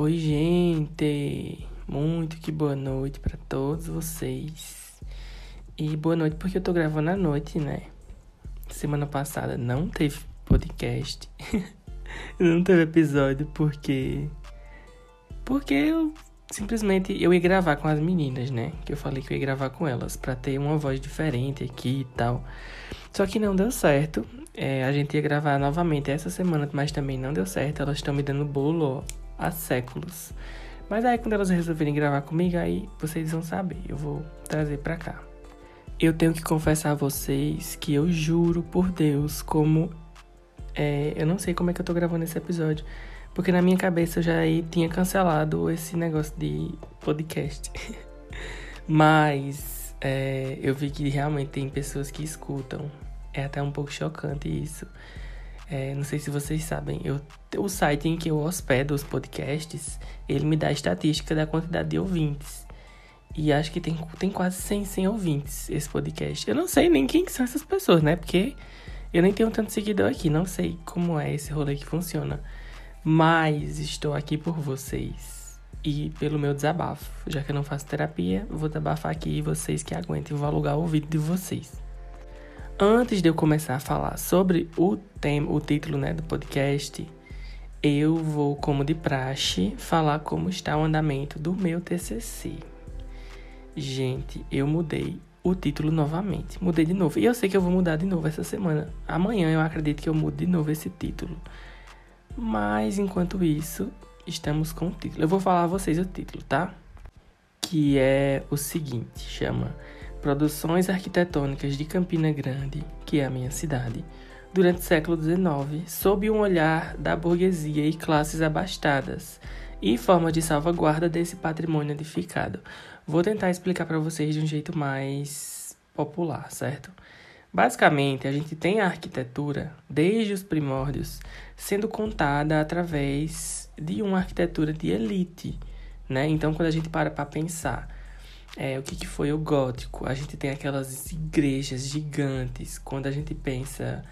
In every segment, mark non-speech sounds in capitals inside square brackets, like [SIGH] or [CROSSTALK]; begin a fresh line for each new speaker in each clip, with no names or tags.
Oi, gente! Muito que boa noite para todos vocês. E boa noite porque eu tô gravando à noite, né? Semana passada não teve podcast. [LAUGHS] não teve episódio porque porque eu simplesmente eu ia gravar com as meninas, né? Que eu falei que eu ia gravar com elas para ter uma voz diferente aqui e tal. Só que não deu certo. É, a gente ia gravar novamente essa semana, mas também não deu certo. Elas estão me dando bolo ó, há séculos. Mas aí quando elas resolverem gravar comigo, aí vocês vão saber. Eu vou trazer pra cá. Eu tenho que confessar a vocês que eu juro por Deus como. É, eu não sei como é que eu tô gravando esse episódio. Porque na minha cabeça eu já tinha cancelado esse negócio de podcast. [LAUGHS] Mas é, eu vi que realmente tem pessoas que escutam. É até um pouco chocante isso. É, não sei se vocês sabem, eu, o site em que eu hospedo os podcasts, ele me dá a estatística da quantidade de ouvintes. E acho que tem, tem quase 100, 100 ouvintes esse podcast. Eu não sei nem quem são essas pessoas, né? Porque eu nem tenho tanto seguidor aqui, não sei como é esse rolê que funciona. Mas estou aqui por vocês e pelo meu desabafo. Já que eu não faço terapia, vou desabafar aqui e vocês que aguentem, vou alugar o ouvido de vocês. Antes de eu começar a falar sobre o tema, o título né, do podcast, eu vou, como de praxe, falar como está o andamento do meu TCC. Gente, eu mudei o título novamente. Mudei de novo. E eu sei que eu vou mudar de novo essa semana. Amanhã eu acredito que eu mude de novo esse título. Mas enquanto isso, estamos com o título. Eu vou falar a vocês o título, tá? Que é o seguinte, chama Produções arquitetônicas de Campina Grande, que é a minha cidade, durante o século XIX, sob um olhar da burguesia e classes abastadas, e forma de salvaguarda desse patrimônio edificado. Vou tentar explicar para vocês de um jeito mais popular, certo? Basicamente, a gente tem a arquitetura, desde os primórdios, sendo contada através de uma arquitetura de elite, né? Então, quando a gente para para pensar é, o que, que foi o gótico? A gente tem aquelas igrejas gigantes. Quando a gente pensa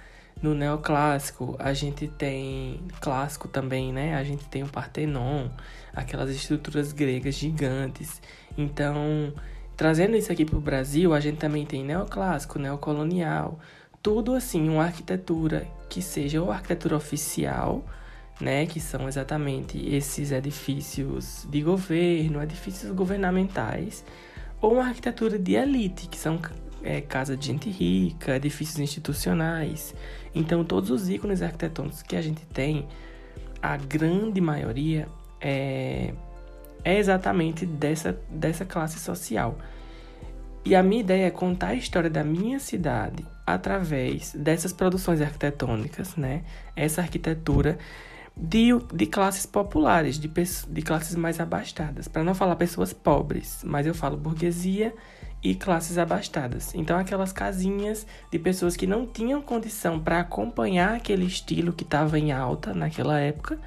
no neoclássico, a gente tem clássico também, né? A gente tem o Partenon, aquelas estruturas gregas gigantes. Então, trazendo isso aqui para o Brasil, a gente também tem neoclássico, neocolonial, tudo assim, uma arquitetura que seja ou arquitetura oficial, né, que são exatamente esses edifícios de governo, edifícios governamentais, ou uma arquitetura de elite, que são é, casa de gente rica, edifícios institucionais. Então, todos os ícones arquitetônicos que a gente tem, a grande maioria é, é exatamente dessa, dessa classe social. E a minha ideia é contar a história da minha cidade através dessas produções arquitetônicas, né? Essa arquitetura de, de classes populares, de, de classes mais abastadas. Para não falar pessoas pobres, mas eu falo burguesia e classes abastadas. Então, aquelas casinhas de pessoas que não tinham condição para acompanhar aquele estilo que estava em alta naquela época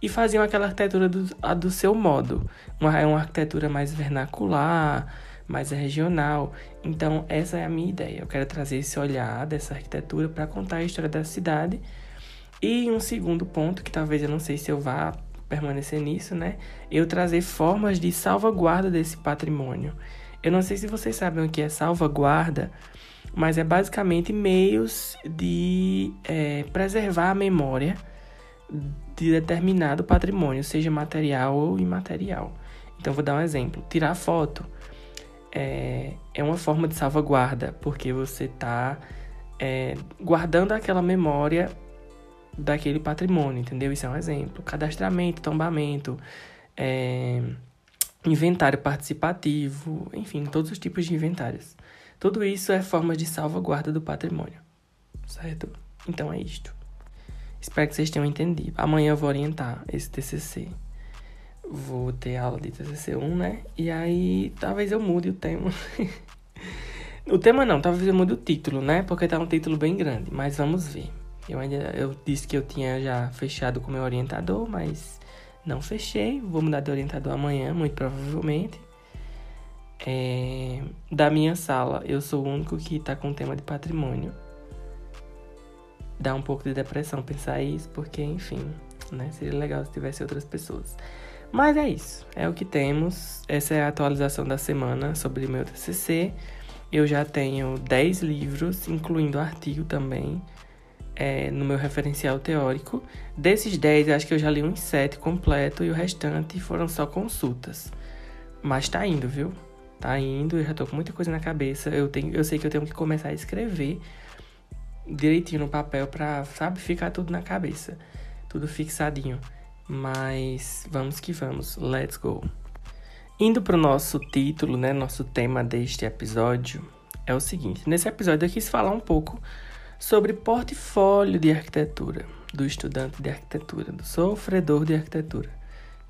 e faziam aquela arquitetura do, do seu modo. Uma, é uma arquitetura mais vernacular, mais regional. Então, essa é a minha ideia. Eu quero trazer esse olhar dessa arquitetura para contar a história da cidade e um segundo ponto, que talvez eu não sei se eu vá permanecer nisso, né? Eu trazer formas de salvaguarda desse patrimônio. Eu não sei se vocês sabem o que é salvaguarda, mas é basicamente meios de é, preservar a memória de determinado patrimônio, seja material ou imaterial. Então, vou dar um exemplo: tirar foto é, é uma forma de salvaguarda, porque você está é, guardando aquela memória daquele patrimônio, entendeu? Isso é um exemplo. Cadastramento, tombamento, é, inventário participativo, enfim, todos os tipos de inventários. Tudo isso é forma de salvaguarda do patrimônio, certo? Então é isto. Espero que vocês tenham entendido. Amanhã eu vou orientar esse TCC. Vou ter aula de TCC 1, né? E aí talvez eu mude o tema. [LAUGHS] o tema não, talvez eu mude o título, né? Porque tá um título bem grande, mas vamos ver. Eu ainda eu disse que eu tinha já fechado com meu orientador, mas não fechei. Vou mudar de orientador amanhã, muito provavelmente. É, da minha sala, eu sou o único que está com o tema de patrimônio. Dá um pouco de depressão pensar isso, porque, enfim, né? Seria legal se tivesse outras pessoas. Mas é isso, é o que temos. Essa é a atualização da semana sobre meu TCC. Eu já tenho 10 livros, incluindo artigo também, é, no meu referencial teórico. Desses 10, acho que eu já li uns 7 completo e o restante foram só consultas. Mas tá indo, viu? Tá indo, eu já tô com muita coisa na cabeça. Eu, tenho, eu sei que eu tenho que começar a escrever direitinho no papel pra, sabe, ficar tudo na cabeça. Tudo fixadinho. Mas vamos que vamos, let's go. Indo para o nosso título, né, nosso tema deste episódio é o seguinte: nesse episódio eu quis falar um pouco sobre portfólio de arquitetura do estudante de arquitetura, do sofredor de arquitetura,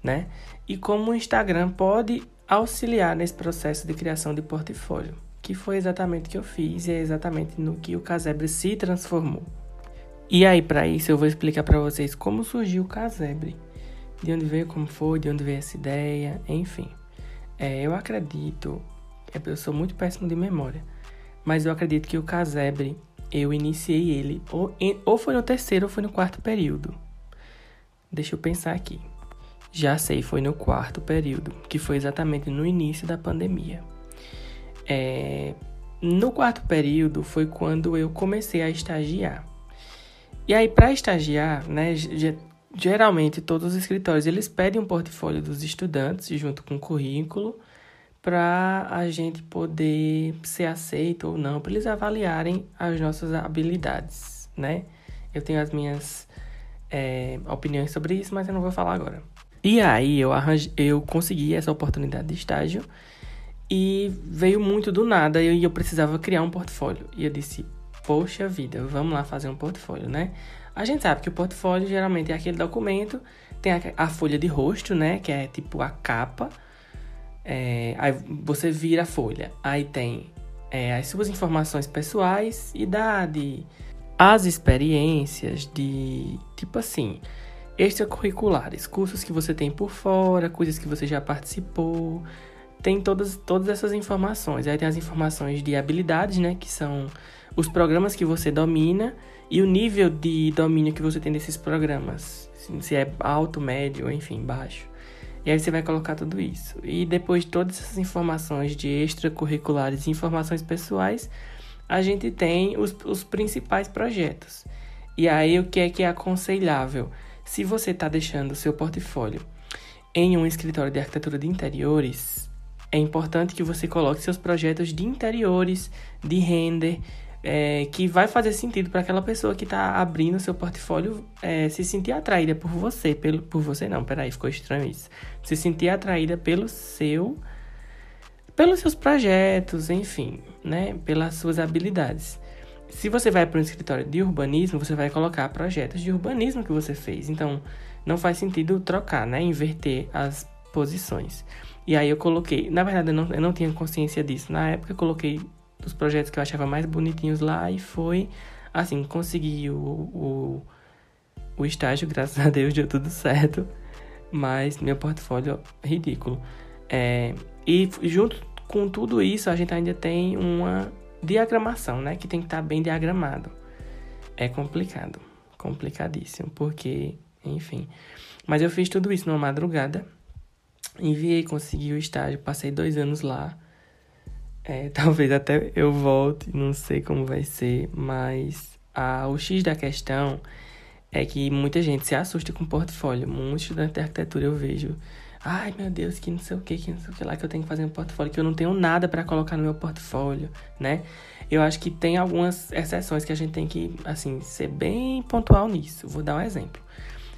né? E como o Instagram pode auxiliar nesse processo de criação de portfólio, que foi exatamente o que eu fiz e é exatamente no que o Casebre se transformou. E aí, para isso, eu vou explicar para vocês como surgiu o Casebre, de onde veio, como foi, de onde veio essa ideia, enfim. É, eu acredito, é, eu sou muito péssimo de memória, mas eu acredito que o Casebre, eu iniciei ele ou, ou foi no terceiro ou foi no quarto período. Deixa eu pensar aqui. Já sei, foi no quarto período, que foi exatamente no início da pandemia. É, no quarto período foi quando eu comecei a estagiar. E aí, para estagiar, né, geralmente todos os escritórios eles pedem um portfólio dos estudantes junto com o currículo para a gente poder ser aceito ou não, para eles avaliarem as nossas habilidades, né? Eu tenho as minhas é, opiniões sobre isso, mas eu não vou falar agora. E aí eu, arranjei, eu consegui essa oportunidade de estágio e veio muito do nada e eu, eu precisava criar um portfólio. E eu disse, poxa vida, vamos lá fazer um portfólio, né? A gente sabe que o portfólio geralmente é aquele documento, tem a, a folha de rosto, né? Que é tipo a capa. É, aí você vira a folha. Aí tem é, as suas informações pessoais, idade, as experiências de tipo assim, extracurriculares, cursos que você tem por fora, coisas que você já participou. Tem todas, todas essas informações. Aí tem as informações de habilidades, né? Que são os programas que você domina e o nível de domínio que você tem desses programas. Se é alto, médio, enfim, baixo. E aí você vai colocar tudo isso. E depois de todas essas informações de extracurriculares e informações pessoais, a gente tem os, os principais projetos. E aí o que é que é aconselhável? Se você está deixando o seu portfólio em um escritório de arquitetura de interiores, é importante que você coloque seus projetos de interiores, de render, é, que vai fazer sentido para aquela pessoa que está abrindo seu portfólio é, se sentir atraída por você, pelo, por você não, peraí, ficou estranho isso. Se sentir atraída pelo seu, pelos seus projetos, enfim, né, pelas suas habilidades. Se você vai para um escritório de urbanismo, você vai colocar projetos de urbanismo que você fez. Então, não faz sentido trocar, né, inverter as posições. E aí eu coloquei, na verdade eu não, eu não tinha consciência disso. Na época eu coloquei dos projetos que eu achava mais bonitinhos lá e foi assim, consegui o, o, o estágio, [LAUGHS] graças a Deus deu tudo certo, mas meu portfólio é ridículo. É, e junto com tudo isso, a gente ainda tem uma diagramação, né, que tem que estar tá bem diagramado. É complicado, complicadíssimo, porque, enfim. Mas eu fiz tudo isso numa madrugada, enviei, consegui o estágio, passei dois anos lá. É, [LAUGHS] talvez até eu volte, não sei como vai ser, mas a, o X da questão é que muita gente se assusta com portfólio. Muitos estudantes de arquitetura eu vejo. Ai meu Deus, que não sei o que, que não sei o que lá que eu tenho que fazer um portfólio, que eu não tenho nada para colocar no meu portfólio, né? Eu acho que tem algumas exceções que a gente tem que, assim, ser bem pontual nisso. Vou dar um exemplo.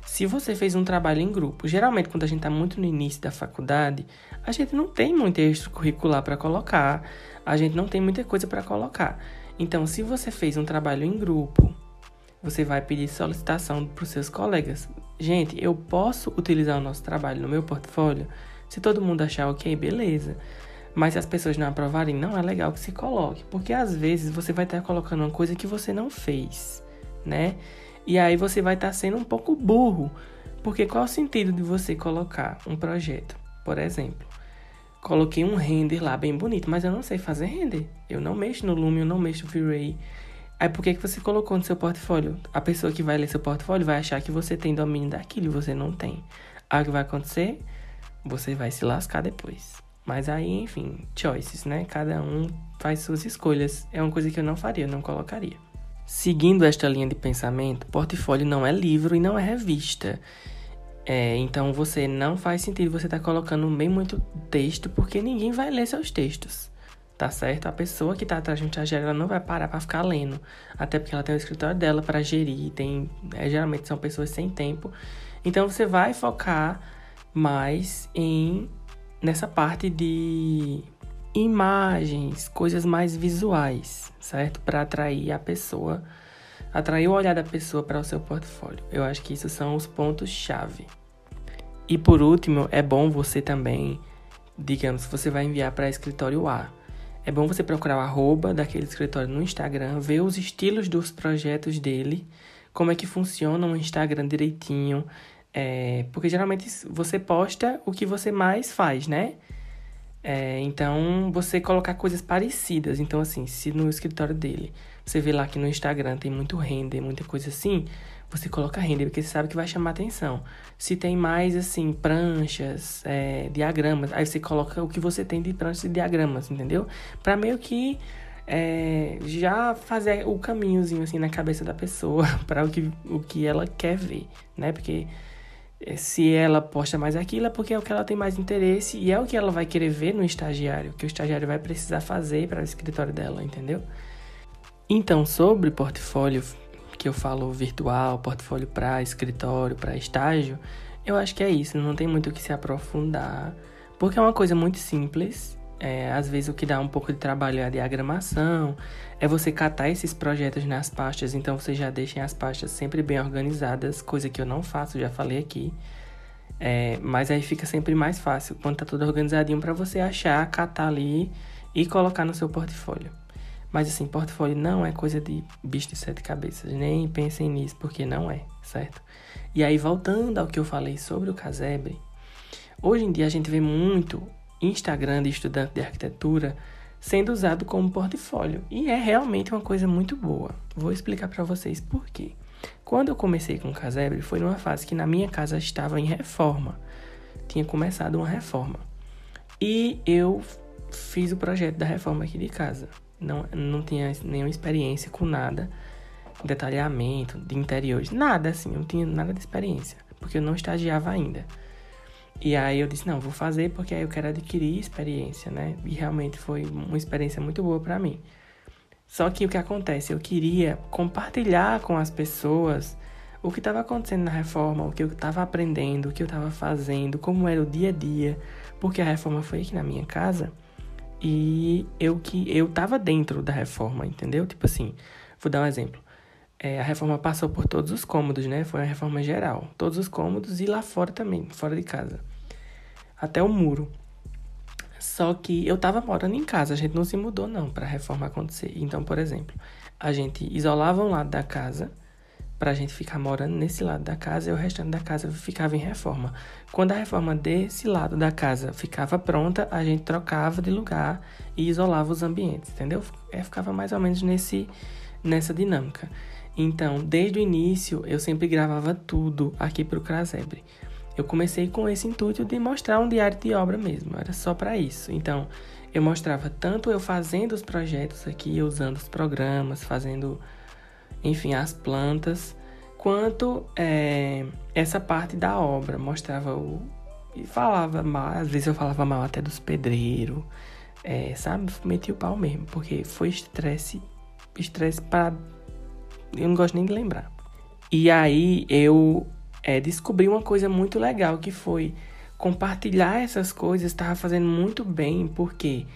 Se você fez um trabalho em grupo, geralmente quando a gente está muito no início da faculdade, a gente não tem muito extracurricular para colocar, a gente não tem muita coisa para colocar. Então, se você fez um trabalho em grupo, você vai pedir solicitação para os seus colegas. Gente, eu posso utilizar o nosso trabalho no meu portfólio? Se todo mundo achar ok, beleza. Mas se as pessoas não aprovarem, não é legal que se coloque, porque às vezes você vai estar colocando uma coisa que você não fez, né? E aí você vai estar sendo um pouco burro, porque qual é o sentido de você colocar um projeto, por exemplo? Coloquei um render lá bem bonito, mas eu não sei fazer render. Eu não mexo no Lume, eu não mexo no V-Ray. Aí por que, que você colocou no seu portfólio? A pessoa que vai ler seu portfólio vai achar que você tem domínio daquilo e você não tem. Aí o que vai acontecer? você vai se lascar depois. Mas aí, enfim, choices, né? Cada um faz suas escolhas. É uma coisa que eu não faria, eu não colocaria. Seguindo esta linha de pensamento, portfólio não é livro e não é revista. É, então você não faz sentido você estar tá colocando bem muito texto, porque ninguém vai ler seus textos. Tá certo? A pessoa que está atrás de um estagiário, ela não vai parar para ficar lendo. Até porque ela tem o escritório dela para gerir, tem, é, geralmente são pessoas sem tempo. Então você vai focar mais em nessa parte de imagens, coisas mais visuais, certo? Para atrair a pessoa, atrair o olhar da pessoa para o seu portfólio. Eu acho que isso são os pontos chave. E por último, é bom você também, digamos, se você vai enviar para escritório A, é bom você procurar o arroba daquele escritório no Instagram, ver os estilos dos projetos dele, como é que funciona o Instagram direitinho, é, porque geralmente você posta o que você mais faz, né? É, então, você colocar coisas parecidas. Então, assim, se no escritório dele você vê lá que no Instagram tem muito render, muita coisa assim, você coloca render, porque você sabe que vai chamar atenção. Se tem mais, assim, pranchas, é, diagramas, aí você coloca o que você tem de pranchas e diagramas, entendeu? Para meio que é, já fazer o caminhozinho, assim, na cabeça da pessoa [LAUGHS] para o que, o que ela quer ver, né? Porque se ela posta mais aquilo é porque é o que ela tem mais interesse e é o que ela vai querer ver no estagiário, que o estagiário vai precisar fazer para o escritório dela, entendeu? Então, sobre portfólio que eu falo virtual, portfólio para escritório, para estágio, eu acho que é isso, não tem muito o que se aprofundar, porque é uma coisa muito simples é, às vezes o que dá um pouco de trabalho é a diagramação, é você catar esses projetos nas pastas, então você já deixem as pastas sempre bem organizadas, coisa que eu não faço, já falei aqui. É, mas aí fica sempre mais fácil quando tá tudo organizadinho para você achar, catar ali e colocar no seu portfólio. Mas assim, portfólio não é coisa de bicho de sete cabeças, nem pensem nisso, porque não é, certo? E aí, voltando ao que eu falei sobre o casebre, hoje em dia a gente vê muito Instagram de estudante de arquitetura sendo usado como portfólio. E é realmente uma coisa muito boa. Vou explicar para vocês por quê. Quando eu comecei com o Casebre, foi numa fase que na minha casa estava em reforma. Tinha começado uma reforma. E eu fiz o projeto da reforma aqui de casa. Não, não tinha nenhuma experiência com nada, detalhamento, de interiores, nada assim, não tinha nada de experiência, porque eu não estagiava ainda. E aí eu disse, não, vou fazer porque aí eu quero adquirir experiência, né? E realmente foi uma experiência muito boa para mim. Só que o que acontece? Eu queria compartilhar com as pessoas o que estava acontecendo na reforma, o que eu estava aprendendo, o que eu estava fazendo, como era o dia a dia, porque a reforma foi aqui na minha casa e eu que eu estava dentro da reforma, entendeu? Tipo assim, vou dar um exemplo. É, a reforma passou por todos os cômodos, né? Foi uma reforma geral. Todos os cômodos e lá fora também, fora de casa. Até o muro. Só que eu tava morando em casa, a gente não se mudou não para a reforma acontecer. Então, por exemplo, a gente isolava um lado da casa para a gente ficar morando nesse lado da casa e o restante da casa ficava em reforma. Quando a reforma desse lado da casa ficava pronta, a gente trocava de lugar e isolava os ambientes, entendeu? É, ficava mais ou menos nesse, nessa dinâmica. Então, desde o início, eu sempre gravava tudo aqui para o Crasebre. Eu comecei com esse intuito de mostrar um diário de obra mesmo, era só para isso. Então, eu mostrava tanto eu fazendo os projetos aqui, usando os programas, fazendo, enfim, as plantas, quanto é, essa parte da obra. Mostrava o. E falava mal, às vezes eu falava mal até dos pedreiros, é, sabe? Meti o pau mesmo, porque foi estresse, estresse para eu não gosto nem de lembrar. E aí eu é, descobri uma coisa muito legal que foi compartilhar essas coisas estava fazendo muito bem porque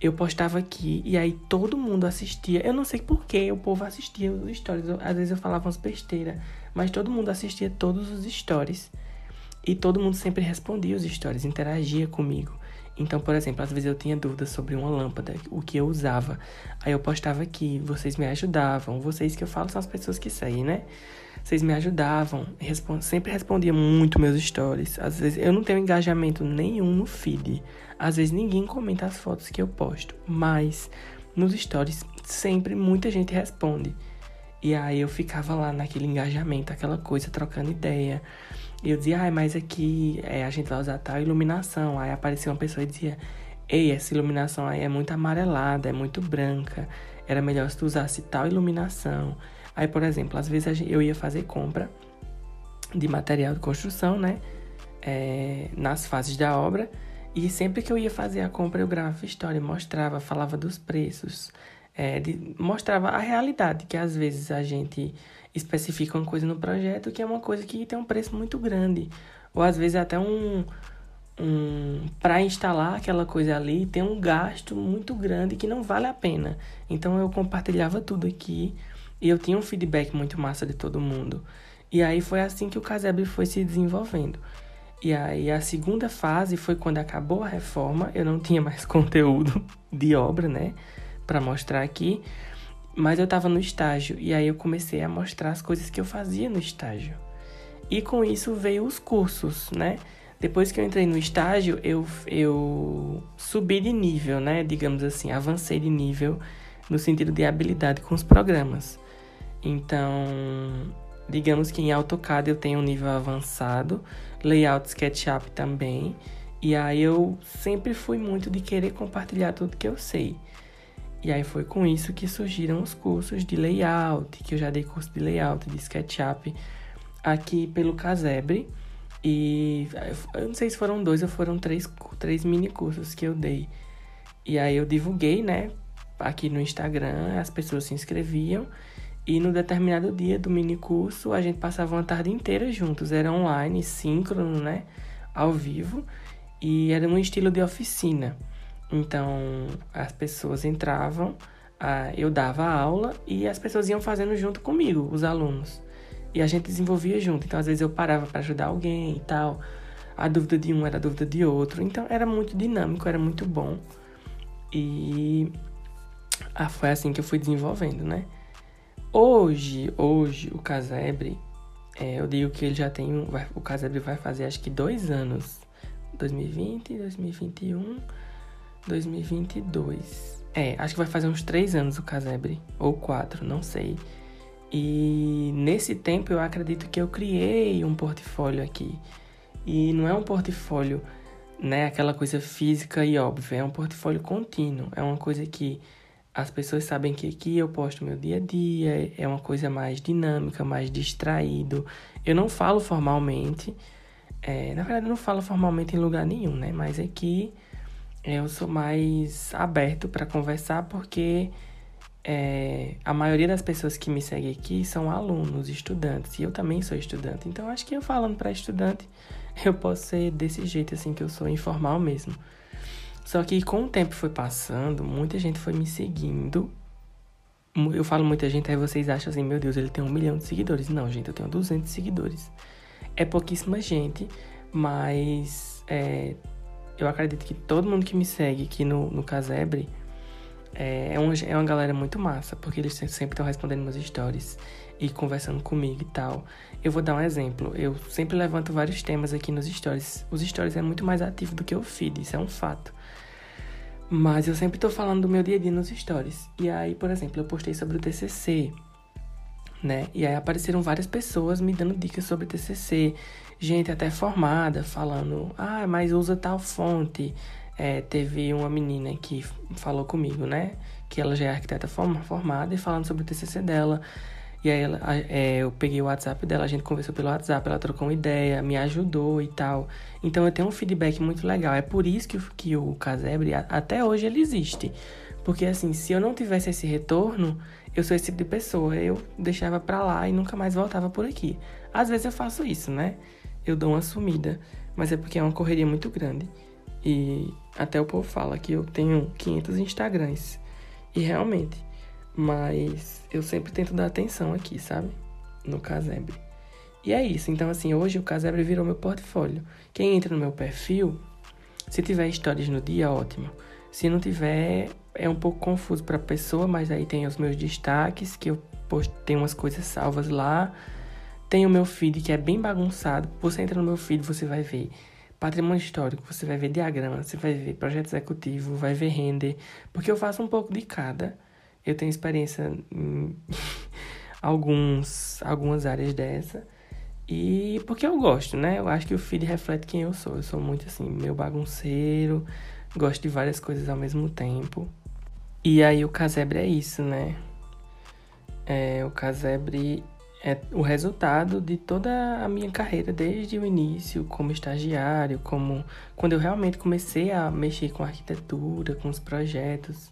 eu postava aqui e aí todo mundo assistia. Eu não sei por que o povo assistia os stories. às vezes eu falava umas besteiras, mas todo mundo assistia todos os stories. E todo mundo sempre respondia os stories, interagia comigo. Então, por exemplo, às vezes eu tinha dúvidas sobre uma lâmpada, o que eu usava. Aí eu postava aqui, vocês me ajudavam. Vocês que eu falo são as pessoas que seguem, né? Vocês me ajudavam, respond... sempre respondia muito meus stories. Às vezes eu não tenho engajamento nenhum no feed. Às vezes ninguém comenta as fotos que eu posto, mas nos stories sempre muita gente responde. E aí eu ficava lá naquele engajamento, aquela coisa, trocando ideia. E eu dizia, ah, mas aqui é, a gente vai usar tal iluminação. Aí aparecia uma pessoa e dizia, ei, essa iluminação aí é muito amarelada, é muito branca. Era melhor se tu usasse tal iluminação. Aí, por exemplo, às vezes eu ia fazer compra de material de construção, né? É, nas fases da obra. E sempre que eu ia fazer a compra, eu gravava história, mostrava, falava dos preços, é, mostrava a realidade, que às vezes a gente especifica uma coisa no projeto que é uma coisa que tem um preço muito grande. Ou às vezes até um. um para instalar aquela coisa ali tem um gasto muito grande que não vale a pena. Então eu compartilhava tudo aqui e eu tinha um feedback muito massa de todo mundo. E aí foi assim que o Casebre foi se desenvolvendo. E aí a segunda fase foi quando acabou a reforma, eu não tinha mais [LAUGHS] conteúdo de obra, né, para mostrar aqui, mas eu estava no estágio e aí eu comecei a mostrar as coisas que eu fazia no estágio. E com isso veio os cursos, né? Depois que eu entrei no estágio, eu, eu subi de nível, né? Digamos assim, avancei de nível no sentido de habilidade com os programas. Então, digamos que em AutoCAD eu tenho um nível avançado, layout SketchUp também. E aí eu sempre fui muito de querer compartilhar tudo que eu sei. E aí foi com isso que surgiram os cursos de layout, que eu já dei curso de layout, de SketchUp aqui pelo Casebre. E eu não sei se foram dois ou foram três, três mini cursos que eu dei. E aí eu divulguei, né, aqui no Instagram, as pessoas se inscreviam. E no determinado dia do mini curso, a gente passava uma tarde inteira juntos. Era online, síncrono, né? Ao vivo. E era um estilo de oficina. Então, as pessoas entravam, eu dava a aula e as pessoas iam fazendo junto comigo, os alunos. E a gente desenvolvia junto. Então, às vezes eu parava para ajudar alguém e tal. A dúvida de um era a dúvida de outro. Então, era muito dinâmico, era muito bom. E ah, foi assim que eu fui desenvolvendo, né? Hoje, hoje, o Casebre, é, eu digo que ele já tem, vai, o Casebre vai fazer acho que dois anos, 2020, 2021, 2022. É, acho que vai fazer uns três anos o Casebre, ou quatro, não sei. E nesse tempo eu acredito que eu criei um portfólio aqui. E não é um portfólio, né, aquela coisa física e óbvia, é um portfólio contínuo, é uma coisa que as pessoas sabem que aqui eu posto meu dia a dia, é uma coisa mais dinâmica, mais distraído. Eu não falo formalmente, é, na verdade eu não falo formalmente em lugar nenhum, né? Mas aqui eu sou mais aberto para conversar porque é, a maioria das pessoas que me seguem aqui são alunos, estudantes, e eu também sou estudante. Então acho que eu falando para estudante, [LAUGHS] eu posso ser desse jeito assim que eu sou informal mesmo. Só que com o tempo foi passando, muita gente foi me seguindo. Eu falo muita gente, aí vocês acham assim, meu Deus, ele tem um milhão de seguidores. Não, gente, eu tenho 200 seguidores. É pouquíssima gente, mas é, eu acredito que todo mundo que me segue aqui no, no Casebre é, é, uma, é uma galera muito massa, porque eles sempre estão respondendo meus stories e conversando comigo e tal. Eu vou dar um exemplo. Eu sempre levanto vários temas aqui nos stories. Os stories é muito mais ativo do que o feed, isso é um fato. Mas eu sempre tô falando do meu dia a dia nos stories. E aí, por exemplo, eu postei sobre o TCC, né? E aí apareceram várias pessoas me dando dicas sobre TCC. Gente até formada, falando, ah, mas usa tal fonte. É, teve uma menina que falou comigo, né? Que ela já é arquiteta formada e falando sobre o TCC dela. E aí ela, é, eu peguei o WhatsApp dela, a gente conversou pelo WhatsApp, ela trocou uma ideia, me ajudou e tal. Então eu tenho um feedback muito legal. É por isso que, que o Casebre, até hoje, ele existe. Porque assim, se eu não tivesse esse retorno, eu sou esse tipo de pessoa. Eu deixava pra lá e nunca mais voltava por aqui. Às vezes eu faço isso, né? Eu dou uma sumida. Mas é porque é uma correria muito grande. E até o povo fala que eu tenho 500 Instagrams. E realmente, mas eu sempre tento dar atenção aqui, sabe? No Casebre. E é isso. Então, assim, hoje o Casebre virou meu portfólio. Quem entra no meu perfil, se tiver histórias no dia, ótimo. Se não tiver, é um pouco confuso para a pessoa, mas aí tem os meus destaques, que eu tenho umas coisas salvas lá. Tem o meu feed, que é bem bagunçado. Você entra no meu feed, você vai ver patrimônio histórico, você vai ver diagrama, você vai ver projeto executivo, vai ver render, porque eu faço um pouco de cada. Eu tenho experiência em [LAUGHS] alguns, algumas áreas dessa. E porque eu gosto, né? Eu acho que o feed reflete quem eu sou. Eu sou muito assim, meu bagunceiro, gosto de várias coisas ao mesmo tempo. E aí o casebre é isso, né? É, o casebre é o resultado de toda a minha carreira desde o início, como estagiário, como quando eu realmente comecei a mexer com arquitetura, com os projetos.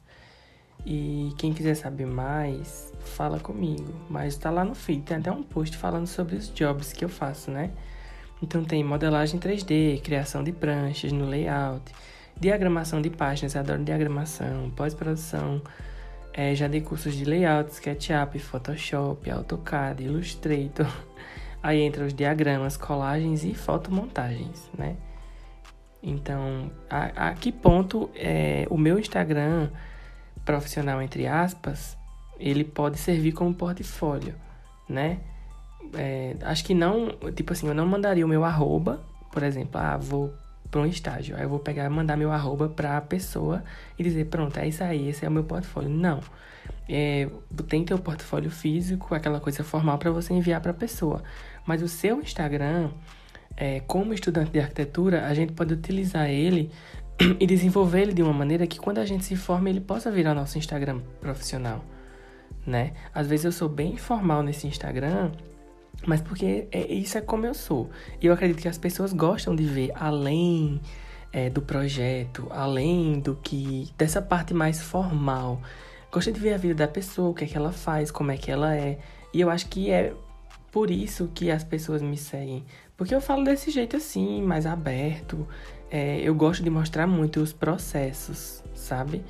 E quem quiser saber mais, fala comigo. Mas tá lá no feed, tem até um post falando sobre os jobs que eu faço, né? Então tem modelagem 3D, criação de pranchas no layout, diagramação de páginas, adoro diagramação, pós-produção, é, já dei cursos de layout, SketchUp, Photoshop, AutoCAD, Illustrator. [LAUGHS] Aí entra os diagramas, colagens e fotomontagens, né? Então, a, a que ponto é, o meu Instagram profissional, entre aspas, ele pode servir como portfólio, né? É, acho que não, tipo assim, eu não mandaria o meu arroba, por exemplo, ah, vou para um estágio. Aí eu vou pegar, mandar meu arroba para a pessoa e dizer, pronto, é isso aí, esse é o meu portfólio. Não. É, tem teu portfólio físico, aquela coisa formal para você enviar para a pessoa. Mas o seu Instagram, é, como estudante de arquitetura, a gente pode utilizar ele [CLEARS THROAT] e desenvolver ele de uma maneira que quando a gente se forma, ele possa virar nosso Instagram profissional, né? Às vezes eu sou bem formal nesse Instagram, mas porque é, isso é como eu sou. E eu acredito que as pessoas gostam de ver além é, do projeto, além do que. dessa parte mais formal. Gostam de ver a vida da pessoa, o que é que ela faz, como é que ela é. E eu acho que é por isso que as pessoas me seguem. Porque eu falo desse jeito assim, mais aberto. É, eu gosto de mostrar muito os processos, sabe?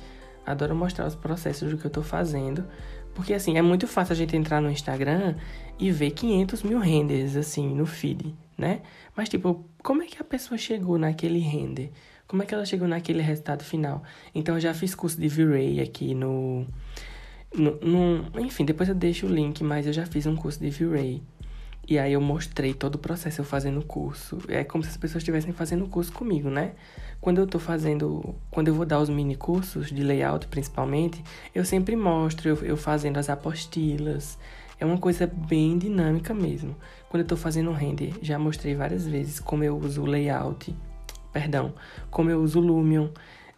Adoro mostrar os processos do que eu tô fazendo. Porque assim, é muito fácil a gente entrar no Instagram e ver 500 mil renders, assim, no feed, né? Mas, tipo, como é que a pessoa chegou naquele render? Como é que ela chegou naquele resultado final? Então, eu já fiz curso de V-Ray aqui no, no, no... Enfim, depois eu deixo o link, mas eu já fiz um curso de V-Ray. E aí eu mostrei todo o processo eu fazendo o curso. É como se as pessoas estivessem fazendo o curso comigo, né? Quando eu tô fazendo, quando eu vou dar os mini cursos de layout principalmente, eu sempre mostro eu, eu fazendo as apostilas, é uma coisa bem dinâmica mesmo. Quando eu estou fazendo um render, já mostrei várias vezes como eu uso o layout, perdão, como eu uso o Lumion,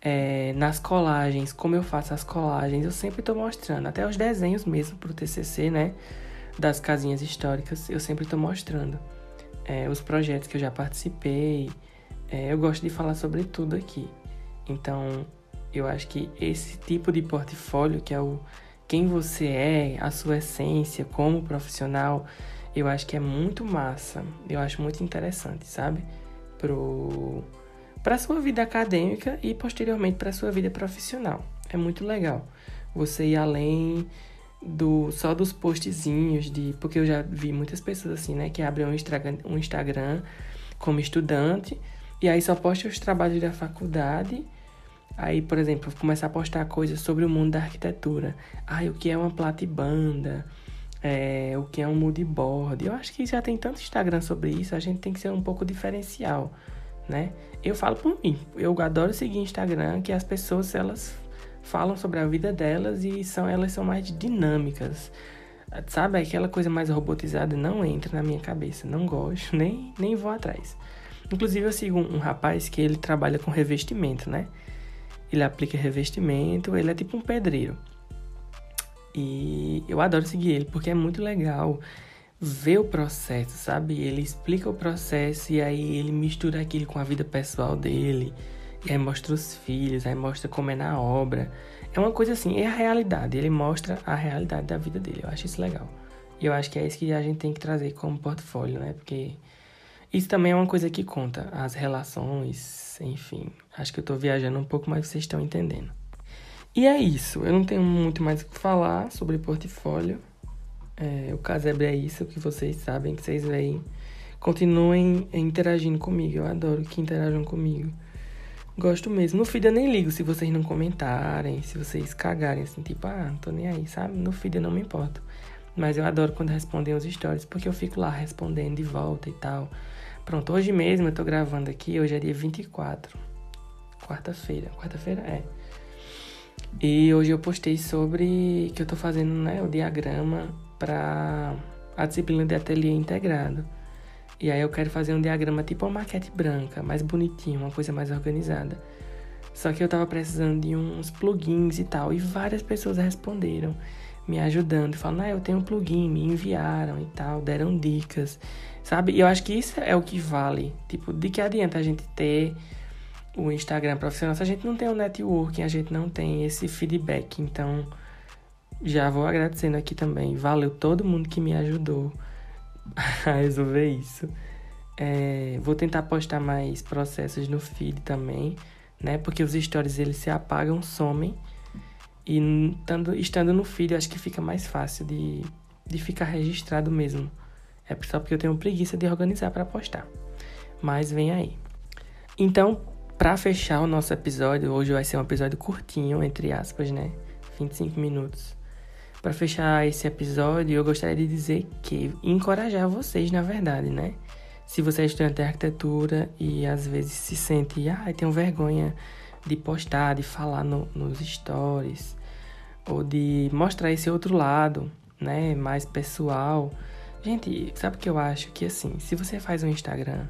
é, nas colagens, como eu faço as colagens, eu sempre estou mostrando, até os desenhos mesmo para o TCC, né, das casinhas históricas, eu sempre estou mostrando é, os projetos que eu já participei, é, eu gosto de falar sobre tudo aqui. Então, eu acho que esse tipo de portfólio, que é o quem você é, a sua essência como profissional, eu acho que é muito massa. Eu acho muito interessante, sabe? Pro para sua vida acadêmica e posteriormente para sua vida profissional. É muito legal. Você ir além do só dos postzinhos de, porque eu já vi muitas pessoas assim, né, que abrem um Instagram, um Instagram como estudante e aí só posta os trabalhos da faculdade Aí, por exemplo, começar a postar coisas sobre o mundo da arquitetura. Ai, o que é uma platibanda? É, o que é um moodboard? Eu acho que já tem tanto Instagram sobre isso, a gente tem que ser um pouco diferencial, né? Eu falo por mim, eu adoro seguir Instagram, que as pessoas, elas falam sobre a vida delas e são elas são mais dinâmicas. Sabe, aquela coisa mais robotizada não entra na minha cabeça, não gosto, [LAUGHS] nem, nem vou atrás. Inclusive eu sigo um, um rapaz que ele trabalha com revestimento, né? Ele aplica revestimento, ele é tipo um pedreiro. E eu adoro seguir ele porque é muito legal ver o processo, sabe? Ele explica o processo e aí ele mistura aquilo com a vida pessoal dele. E aí mostra os filhos, aí mostra como é na obra. É uma coisa assim, é a realidade. Ele mostra a realidade da vida dele. Eu acho isso legal. E eu acho que é isso que a gente tem que trazer como portfólio, né? Porque isso também é uma coisa que conta, as relações, enfim. Acho que eu tô viajando um pouco, mas vocês estão entendendo. E é isso, eu não tenho muito mais o que falar sobre portfólio. É, o casebre é isso, que vocês sabem, que vocês veem. Continuem interagindo comigo, eu adoro que interajam comigo. Gosto mesmo. No feed eu nem ligo se vocês não comentarem, se vocês cagarem assim, tipo, ah, não tô nem aí, sabe? No feed eu não me importo. Mas eu adoro quando respondem os stories, porque eu fico lá respondendo de volta e tal. Pronto, hoje mesmo eu tô gravando aqui, hoje é dia 24. Quarta-feira. Quarta-feira é. E hoje eu postei sobre que eu tô fazendo, né, o diagrama para a disciplina de ateliê integrado. E aí eu quero fazer um diagrama tipo uma maquete branca, mais bonitinho, uma coisa mais organizada. Só que eu tava precisando de uns plugins e tal, e várias pessoas responderam, me ajudando, falando, ah, eu tenho um plugin, me enviaram e tal, deram dicas, sabe? E eu acho que isso é o que vale. Tipo, de que adianta a gente ter o Instagram profissional se a gente não tem o um networking, a gente não tem esse feedback. Então, já vou agradecendo aqui também. Valeu todo mundo que me ajudou [LAUGHS] a resolver isso. É, vou tentar postar mais processos no feed também, né? Porque os stories eles se apagam, somem. E estando, estando no feed, acho que fica mais fácil de, de ficar registrado mesmo. É só porque eu tenho preguiça de organizar para postar. Mas vem aí. Então, para fechar o nosso episódio, hoje vai ser um episódio curtinho, entre aspas, né? 25 minutos. Para fechar esse episódio, eu gostaria de dizer que encorajar vocês, na verdade, né? Se você é estudante de arquitetura e às vezes se sente, ah, tenho vergonha de postar, de falar no, nos stories, ou de mostrar esse outro lado, né, mais pessoal. Gente, sabe o que eu acho? Que assim, se você faz um Instagram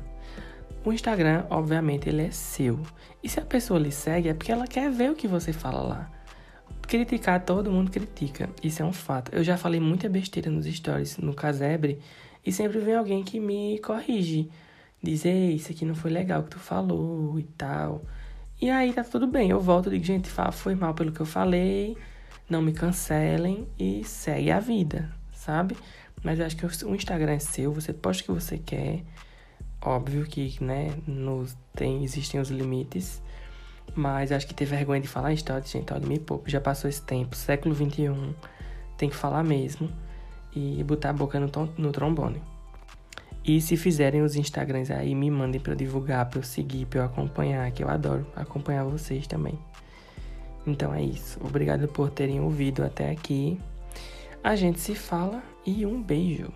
o Instagram, obviamente, ele é seu. E se a pessoa lhe segue, é porque ela quer ver o que você fala lá. Criticar, todo mundo critica. Isso é um fato. Eu já falei muita besteira nos stories, no casebre, e sempre vem alguém que me corrige. Diz, ei, isso aqui não foi legal que tu falou e tal. E aí tá tudo bem. Eu volto e digo, gente, foi mal pelo que eu falei. Não me cancelem e segue a vida, sabe? Mas eu acho que o Instagram é seu, você posta o que você quer. Óbvio que, né, tem, existem os limites, mas acho que ter vergonha de falar história, gente, olha, me poupe, já passou esse tempo, século XXI, tem que falar mesmo e botar a boca no, no trombone. E se fizerem os Instagrams aí, me mandem para eu divulgar, para eu seguir, para eu acompanhar, que eu adoro acompanhar vocês também. Então é isso. Obrigado por terem ouvido até aqui. A gente se fala e um beijo!